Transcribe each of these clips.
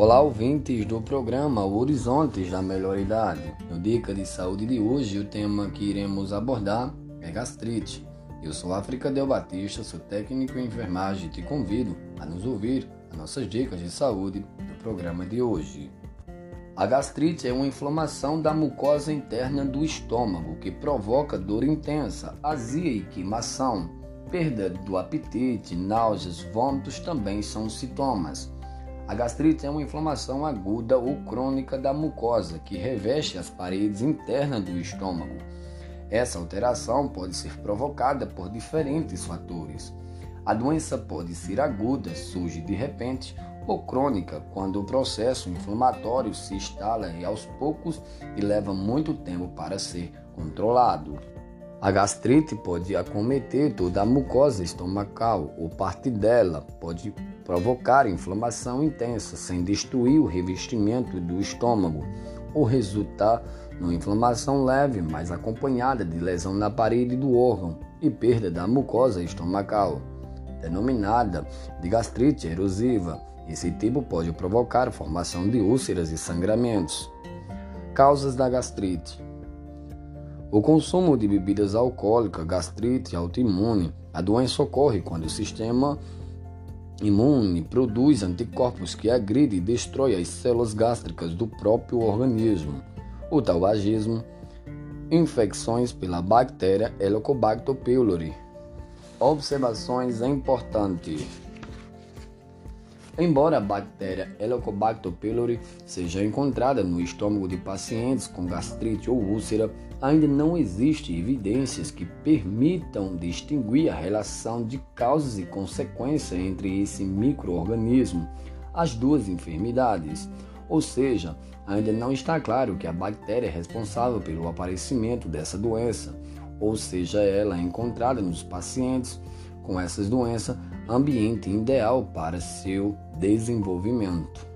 Olá, ouvintes do programa Horizontes da Melhor Idade. No Dica de Saúde de hoje, o tema que iremos abordar é gastrite. Eu sou África Del Batista, sou técnico em enfermagem e te convido a nos ouvir as nossas dicas de saúde do programa de hoje. A gastrite é uma inflamação da mucosa interna do estômago que provoca dor intensa, azia e queimação. Perda do apetite, náuseas, vômitos também são sintomas. A gastrite é uma inflamação aguda ou crônica da mucosa que reveste as paredes internas do estômago. Essa alteração pode ser provocada por diferentes fatores. A doença pode ser aguda, surge de repente, ou crônica, quando o processo inflamatório se instala aos poucos e leva muito tempo para ser controlado. A gastrite pode acometer toda a mucosa estomacal ou parte dela, pode provocar inflamação intensa sem destruir o revestimento do estômago ou resultar numa inflamação leve, mas acompanhada de lesão na parede do órgão e perda da mucosa estomacal, denominada de gastrite erosiva. Esse tipo pode provocar formação de úlceras e sangramentos. Causas da gastrite o consumo de bebidas alcoólicas, gastrite autoimune. A doença ocorre quando o sistema imune produz anticorpos que agridem e destrói as células gástricas do próprio organismo. O tabagismo, infecções pela bactéria Helicobacter pylori. Observações importantes. Embora a bactéria Helicobacter pylori seja encontrada no estômago de pacientes com gastrite ou úlcera, ainda não existem evidências que permitam distinguir a relação de causas e consequências entre esse microorganismo, as duas enfermidades. Ou seja, ainda não está claro que a bactéria é responsável pelo aparecimento dessa doença, ou seja, ela é encontrada nos pacientes com essas doenças ambiente ideal para seu desenvolvimento.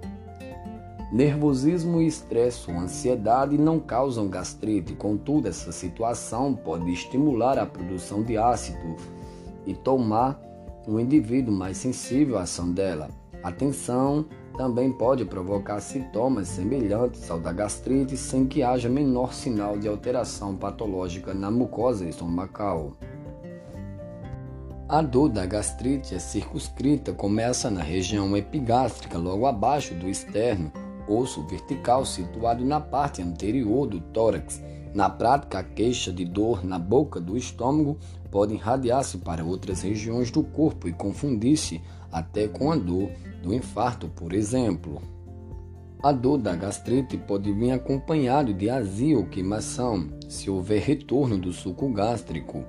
Nervosismo estresse ou ansiedade não causam gastrite, contudo, essa situação pode estimular a produção de ácido e tomar um indivíduo mais sensível à ação dela. A tensão também pode provocar sintomas semelhantes ao da gastrite sem que haja menor sinal de alteração patológica na mucosa estomacal. A dor da gastrite é circunscrita, começa na região epigástrica, logo abaixo do externo, osso vertical situado na parte anterior do tórax. Na prática, a queixa de dor na boca do estômago pode irradiar-se para outras regiões do corpo e confundir-se até com a dor do infarto, por exemplo. A dor da gastrite pode vir acompanhado de azia ou queimação, se houver retorno do suco gástrico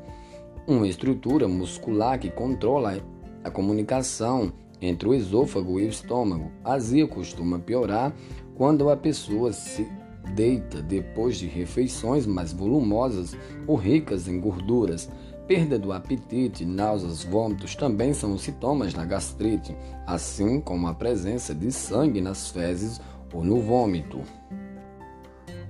uma estrutura muscular que controla a comunicação entre o esôfago e o estômago. A azia costuma piorar quando a pessoa se deita depois de refeições mais volumosas ou ricas em gorduras. Perda do apetite, náuseas, vômitos também são sintomas da gastrite, assim como a presença de sangue nas fezes ou no vômito.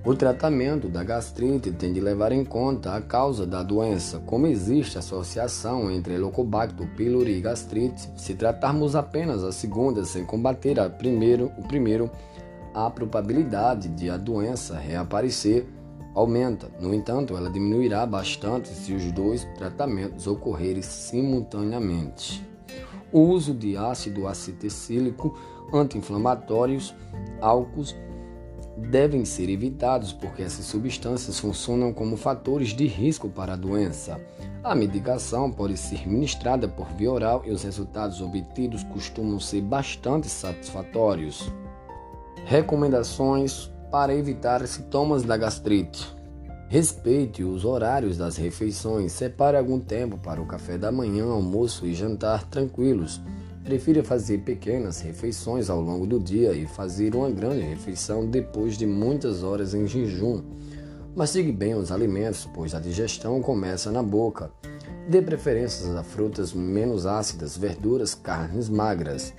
O tratamento da gastrite tem de levar em conta a causa da doença, como existe associação entre Helicobacter pylori e gastrite. Se tratarmos apenas a segunda sem combater a primeiro, o primeiro, a probabilidade de a doença reaparecer aumenta. No entanto, ela diminuirá bastante se os dois tratamentos ocorrerem simultaneamente. O uso de ácido acetecílico, anti-inflamatórios, álcools devem ser evitados porque essas substâncias funcionam como fatores de risco para a doença. A medicação pode ser ministrada por via oral e os resultados obtidos costumam ser bastante satisfatórios. Recomendações para evitar sintomas da gastrite. Respeite os horários das refeições. Separe algum tempo para o café da manhã, almoço e jantar tranquilos. Prefira fazer pequenas refeições ao longo do dia e fazer uma grande refeição depois de muitas horas em jejum. Mastigue bem os alimentos, pois a digestão começa na boca. Dê preferências a frutas menos ácidas, verduras, carnes magras.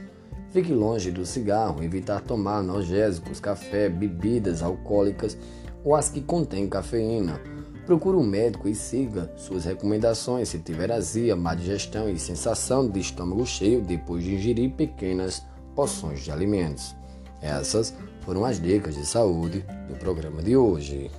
Fique longe do cigarro, evitar tomar analgésicos, café, bebidas alcoólicas ou as que contêm cafeína. Procure um médico e siga suas recomendações se tiver azia, má digestão e sensação de estômago cheio depois de ingerir pequenas porções de alimentos. Essas foram as dicas de saúde do programa de hoje.